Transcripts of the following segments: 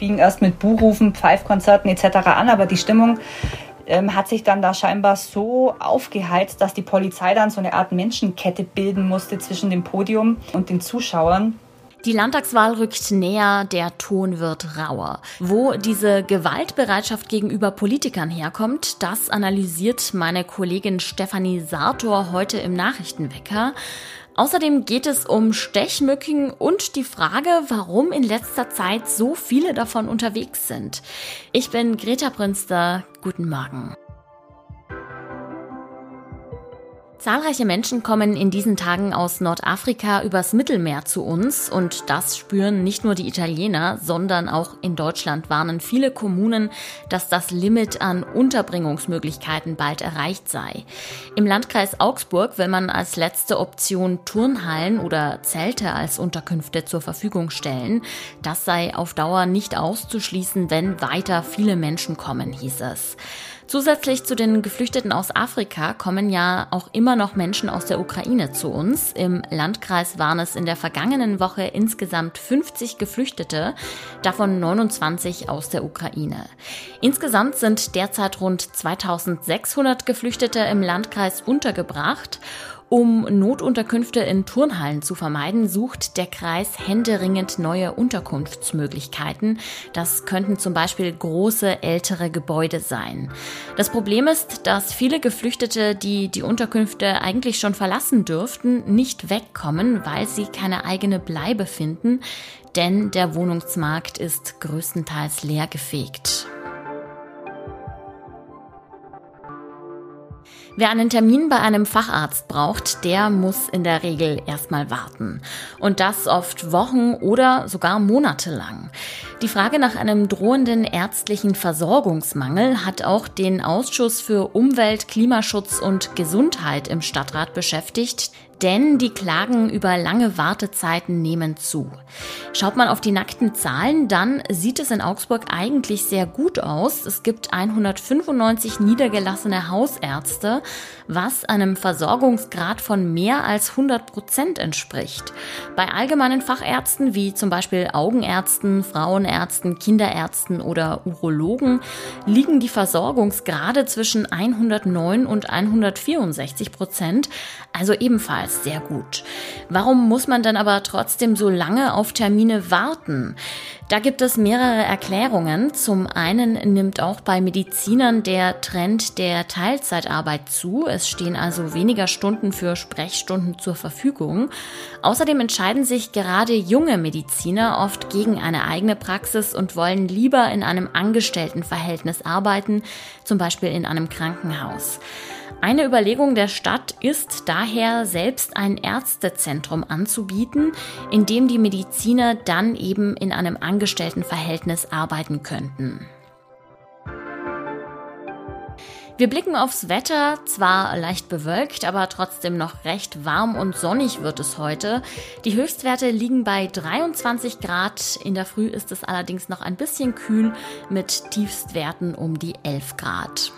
fing erst mit Buhrufen, Pfeifkonzerten etc. an, aber die Stimmung ähm, hat sich dann da scheinbar so aufgeheizt, dass die Polizei dann so eine Art Menschenkette bilden musste zwischen dem Podium und den Zuschauern. Die Landtagswahl rückt näher, der Ton wird rauer. Wo diese Gewaltbereitschaft gegenüber Politikern herkommt, das analysiert meine Kollegin Stefanie Sartor heute im Nachrichtenwecker. Außerdem geht es um Stechmücken und die Frage, warum in letzter Zeit so viele davon unterwegs sind. Ich bin Greta Brünster. Guten Morgen. Zahlreiche Menschen kommen in diesen Tagen aus Nordafrika übers Mittelmeer zu uns und das spüren nicht nur die Italiener, sondern auch in Deutschland warnen viele Kommunen, dass das Limit an Unterbringungsmöglichkeiten bald erreicht sei. Im Landkreis Augsburg will man als letzte Option Turnhallen oder Zelte als Unterkünfte zur Verfügung stellen. Das sei auf Dauer nicht auszuschließen, wenn weiter viele Menschen kommen, hieß es. Zusätzlich zu den Geflüchteten aus Afrika kommen ja auch immer noch Menschen aus der Ukraine zu uns. Im Landkreis waren es in der vergangenen Woche insgesamt 50 Geflüchtete, davon 29 aus der Ukraine. Insgesamt sind derzeit rund 2600 Geflüchtete im Landkreis untergebracht um Notunterkünfte in Turnhallen zu vermeiden, sucht der Kreis händeringend neue Unterkunftsmöglichkeiten. Das könnten zum Beispiel große ältere Gebäude sein. Das Problem ist, dass viele Geflüchtete, die die Unterkünfte eigentlich schon verlassen dürften, nicht wegkommen, weil sie keine eigene Bleibe finden, denn der Wohnungsmarkt ist größtenteils leergefegt. Wer einen Termin bei einem Facharzt braucht, der muss in der Regel erstmal warten. Und das oft Wochen oder sogar Monate lang. Die Frage nach einem drohenden ärztlichen Versorgungsmangel hat auch den Ausschuss für Umwelt, Klimaschutz und Gesundheit im Stadtrat beschäftigt denn die Klagen über lange Wartezeiten nehmen zu. Schaut man auf die nackten Zahlen, dann sieht es in Augsburg eigentlich sehr gut aus. Es gibt 195 niedergelassene Hausärzte, was einem Versorgungsgrad von mehr als 100 Prozent entspricht. Bei allgemeinen Fachärzten wie zum Beispiel Augenärzten, Frauenärzten, Kinderärzten oder Urologen liegen die Versorgungsgrade zwischen 109 und 164 Prozent, also ebenfalls das sehr gut. Warum muss man dann aber trotzdem so lange auf Termine warten? Da gibt es mehrere Erklärungen. Zum einen nimmt auch bei Medizinern der Trend der Teilzeitarbeit zu. Es stehen also weniger Stunden für Sprechstunden zur Verfügung. Außerdem entscheiden sich gerade junge Mediziner oft gegen eine eigene Praxis und wollen lieber in einem Angestelltenverhältnis arbeiten, zum Beispiel in einem Krankenhaus. Eine Überlegung der Stadt ist daher, selbst ein Ärztezentrum anzubieten, in dem die Mediziner dann eben in einem Angestelltenverhältnis arbeiten könnten. Wir blicken aufs Wetter, zwar leicht bewölkt, aber trotzdem noch recht warm und sonnig wird es heute. Die Höchstwerte liegen bei 23 Grad, in der Früh ist es allerdings noch ein bisschen kühl mit Tiefstwerten um die 11 Grad.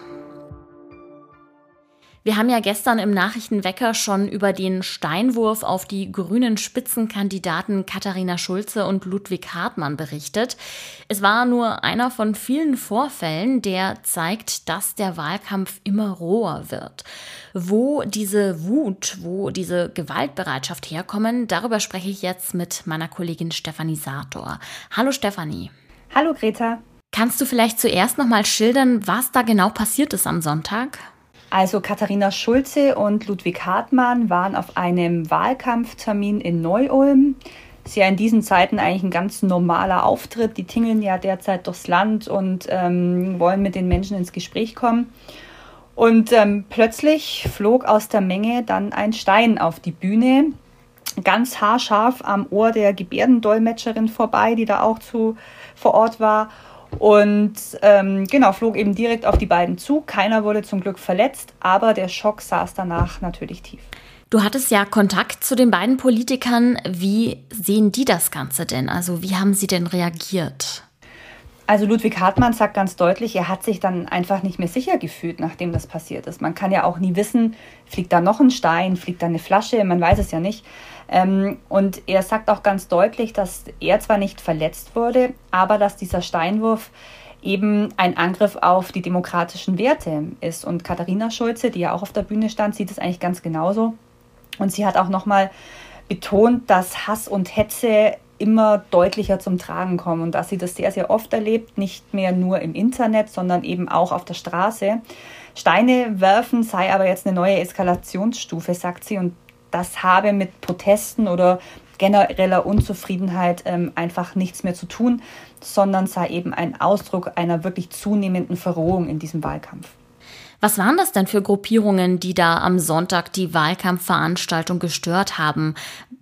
Wir haben ja gestern im Nachrichtenwecker schon über den Steinwurf auf die grünen Spitzenkandidaten Katharina Schulze und Ludwig Hartmann berichtet. Es war nur einer von vielen Vorfällen, der zeigt, dass der Wahlkampf immer roher wird. Wo diese Wut, wo diese Gewaltbereitschaft herkommen, darüber spreche ich jetzt mit meiner Kollegin Stefanie Sator. Hallo Stefanie. Hallo Greta. Kannst du vielleicht zuerst noch mal schildern, was da genau passiert ist am Sonntag? Also Katharina Schulze und Ludwig Hartmann waren auf einem Wahlkampftermin in Neu-Ulm. Ist ja in diesen Zeiten eigentlich ein ganz normaler Auftritt. Die tingeln ja derzeit durchs Land und ähm, wollen mit den Menschen ins Gespräch kommen. Und ähm, plötzlich flog aus der Menge dann ein Stein auf die Bühne, ganz haarscharf am Ohr der Gebärdendolmetscherin vorbei, die da auch zu vor Ort war. Und ähm, genau, flog eben direkt auf die beiden zu. Keiner wurde zum Glück verletzt, aber der Schock saß danach natürlich tief. Du hattest ja Kontakt zu den beiden Politikern. Wie sehen die das Ganze denn? Also wie haben sie denn reagiert? Also Ludwig Hartmann sagt ganz deutlich, er hat sich dann einfach nicht mehr sicher gefühlt, nachdem das passiert ist. Man kann ja auch nie wissen, fliegt da noch ein Stein, fliegt da eine Flasche, man weiß es ja nicht. Ähm, und er sagt auch ganz deutlich, dass er zwar nicht verletzt wurde, aber dass dieser Steinwurf eben ein Angriff auf die demokratischen Werte ist. Und Katharina Schulze, die ja auch auf der Bühne stand, sieht es eigentlich ganz genauso. Und sie hat auch nochmal betont, dass Hass und Hetze immer deutlicher zum Tragen kommen und dass sie das sehr, sehr oft erlebt, nicht mehr nur im Internet, sondern eben auch auf der Straße. Steine werfen sei aber jetzt eine neue Eskalationsstufe, sagt sie, und das habe mit Protesten oder genereller Unzufriedenheit ähm, einfach nichts mehr zu tun, sondern sei eben ein Ausdruck einer wirklich zunehmenden Verrohung in diesem Wahlkampf. Was waren das denn für Gruppierungen, die da am Sonntag die Wahlkampfveranstaltung gestört haben?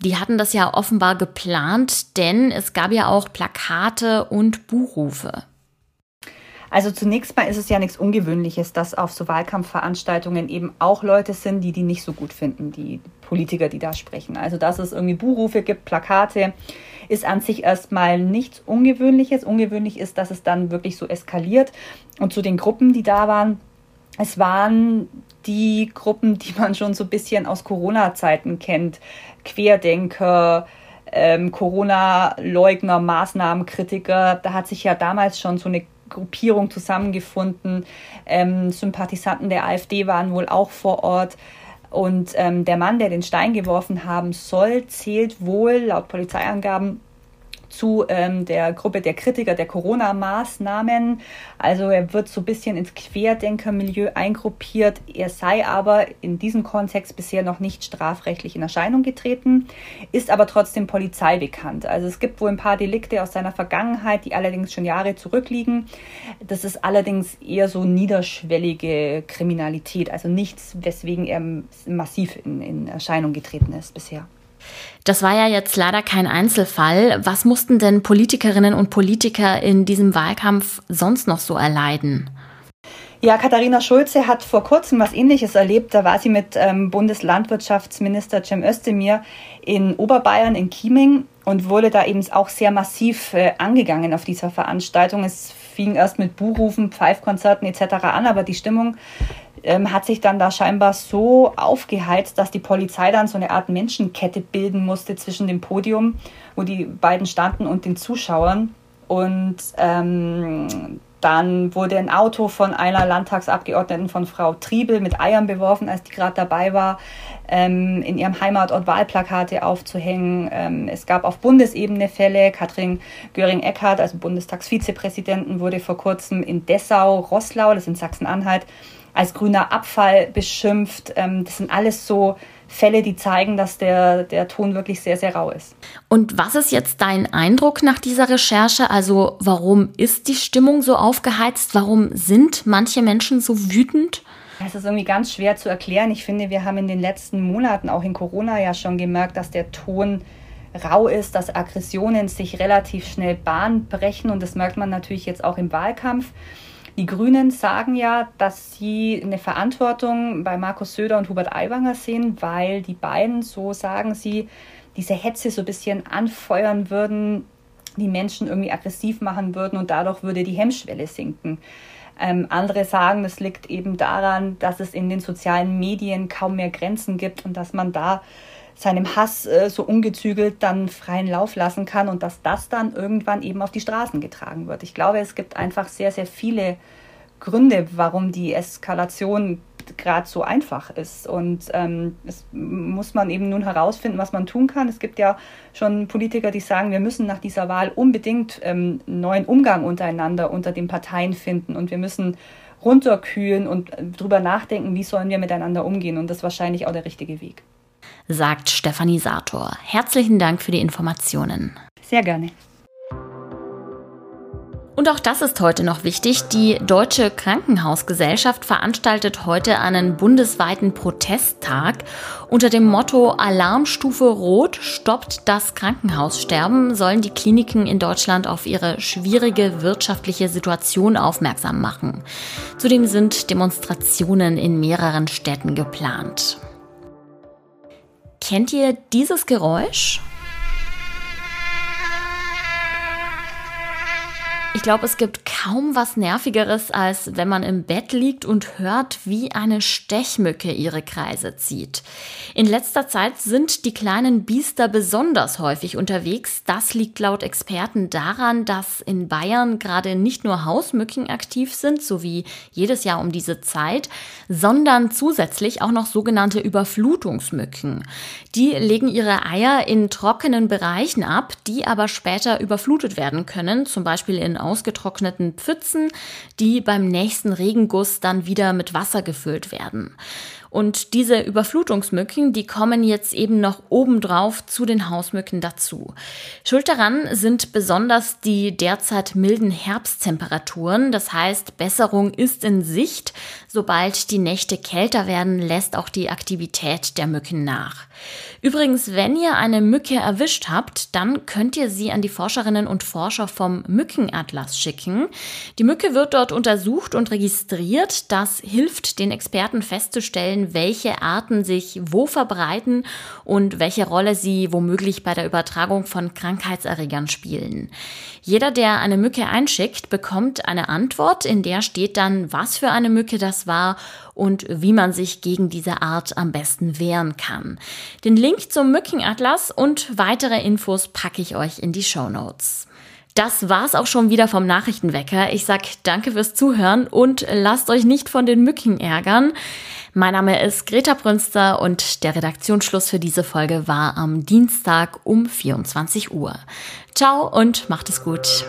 Die hatten das ja offenbar geplant, denn es gab ja auch Plakate und Buchrufe. Also zunächst mal ist es ja nichts Ungewöhnliches, dass auf so Wahlkampfveranstaltungen eben auch Leute sind, die die nicht so gut finden, die Politiker, die da sprechen. Also dass es irgendwie Buchrufe gibt, Plakate, ist an sich erstmal nichts Ungewöhnliches. Ungewöhnlich ist, dass es dann wirklich so eskaliert. Und zu den Gruppen, die da waren, es waren die Gruppen, die man schon so ein bisschen aus Corona-Zeiten kennt. Querdenker, ähm, Corona-Leugner, Maßnahmenkritiker. Da hat sich ja damals schon so eine Gruppierung zusammengefunden. Ähm, Sympathisanten der AfD waren wohl auch vor Ort. Und ähm, der Mann, der den Stein geworfen haben soll, zählt wohl laut Polizeiangaben zu ähm, der Gruppe der Kritiker der Corona-Maßnahmen. Also er wird so ein bisschen ins Querdenkermilieu eingruppiert. Er sei aber in diesem Kontext bisher noch nicht strafrechtlich in Erscheinung getreten, ist aber trotzdem Polizei bekannt. Also es gibt wohl ein paar Delikte aus seiner Vergangenheit, die allerdings schon Jahre zurückliegen. Das ist allerdings eher so niederschwellige Kriminalität, also nichts, weswegen er massiv in, in Erscheinung getreten ist bisher. Das war ja jetzt leider kein Einzelfall. Was mussten denn Politikerinnen und Politiker in diesem Wahlkampf sonst noch so erleiden? Ja, Katharina Schulze hat vor kurzem was Ähnliches erlebt. Da war sie mit ähm, Bundeslandwirtschaftsminister Cem Özdemir in Oberbayern in Chieming und wurde da eben auch sehr massiv äh, angegangen auf dieser Veranstaltung. Es fing erst mit Buhrufen, Pfeifkonzerten etc. an, aber die Stimmung ähm, hat sich dann da scheinbar so aufgeheizt, dass die Polizei dann so eine Art Menschenkette bilden musste zwischen dem Podium, wo die beiden standen, und den Zuschauern. Und ähm, dann wurde ein Auto von einer Landtagsabgeordneten von Frau Triebel mit Eiern beworfen, als die gerade dabei war, ähm, in ihrem Heimatort Wahlplakate aufzuhängen. Ähm, es gab auf Bundesebene Fälle. Katrin Göring-Eckardt, also Bundestagsvizepräsidentin, wurde vor kurzem in Dessau, Roßlau, das ist in Sachsen-Anhalt, als grüner Abfall beschimpft. Ähm, das sind alles so Fälle, die zeigen, dass der, der Ton wirklich sehr, sehr rau ist. Und was ist jetzt dein Eindruck nach dieser Recherche? Also warum ist die Stimmung so aufgeheizt? Warum sind manche Menschen so wütend? Es ist irgendwie ganz schwer zu erklären. Ich finde, wir haben in den letzten Monaten, auch in Corona, ja schon gemerkt, dass der Ton rau ist, dass Aggressionen sich relativ schnell Bahn brechen und das merkt man natürlich jetzt auch im Wahlkampf. Die Grünen sagen ja, dass sie eine Verantwortung bei Markus Söder und Hubert Aiwanger sehen, weil die beiden, so sagen sie, diese Hetze so ein bisschen anfeuern würden, die Menschen irgendwie aggressiv machen würden und dadurch würde die Hemmschwelle sinken. Ähm, andere sagen, das liegt eben daran, dass es in den sozialen Medien kaum mehr Grenzen gibt und dass man da seinem Hass äh, so ungezügelt dann freien Lauf lassen kann und dass das dann irgendwann eben auf die Straßen getragen wird. Ich glaube, es gibt einfach sehr, sehr viele Gründe, warum die Eskalation gerade so einfach ist. Und ähm, es muss man eben nun herausfinden, was man tun kann. Es gibt ja schon Politiker, die sagen, wir müssen nach dieser Wahl unbedingt ähm, neuen Umgang untereinander unter den Parteien finden und wir müssen runterkühlen und drüber nachdenken, wie sollen wir miteinander umgehen. Und das ist wahrscheinlich auch der richtige Weg sagt Stefanie Sator. Herzlichen Dank für die Informationen. Sehr gerne. Und auch das ist heute noch wichtig. Die Deutsche Krankenhausgesellschaft veranstaltet heute einen bundesweiten Protesttag. Unter dem Motto Alarmstufe Rot stoppt das Krankenhaussterben sollen die Kliniken in Deutschland auf ihre schwierige wirtschaftliche Situation aufmerksam machen. Zudem sind Demonstrationen in mehreren Städten geplant. Kennt ihr dieses Geräusch? Ich glaube, es gibt kaum was Nervigeres, als wenn man im Bett liegt und hört, wie eine Stechmücke ihre Kreise zieht. In letzter Zeit sind die kleinen Biester besonders häufig unterwegs. Das liegt laut Experten daran, dass in Bayern gerade nicht nur Hausmücken aktiv sind, so wie jedes Jahr um diese Zeit, sondern zusätzlich auch noch sogenannte Überflutungsmücken. Die legen ihre Eier in trockenen Bereichen ab, die aber später überflutet werden können, zum Beispiel in ausgetrockneten Pfützen, die beim nächsten Regenguss dann wieder mit Wasser gefüllt werden. Und diese Überflutungsmücken, die kommen jetzt eben noch obendrauf zu den Hausmücken dazu. Schuld daran sind besonders die derzeit milden Herbsttemperaturen. Das heißt, Besserung ist in Sicht. Sobald die Nächte kälter werden, lässt auch die Aktivität der Mücken nach. Übrigens, wenn ihr eine Mücke erwischt habt, dann könnt ihr sie an die Forscherinnen und Forscher vom Mückenatlas schicken. Die Mücke wird dort untersucht und registriert. Das hilft den Experten festzustellen, welche Arten sich wo verbreiten und welche Rolle sie womöglich bei der Übertragung von Krankheitserregern spielen. Jeder, der eine Mücke einschickt, bekommt eine Antwort, in der steht dann, was für eine Mücke das war und wie man sich gegen diese Art am besten wehren kann. Den Link zum Mückenatlas und weitere Infos packe ich euch in die Show Notes. Das war's auch schon wieder vom Nachrichtenwecker. Ich sag danke fürs Zuhören und lasst euch nicht von den Mücken ärgern. Mein Name ist Greta Brünster und der Redaktionsschluss für diese Folge war am Dienstag um 24 Uhr. Ciao und macht es gut.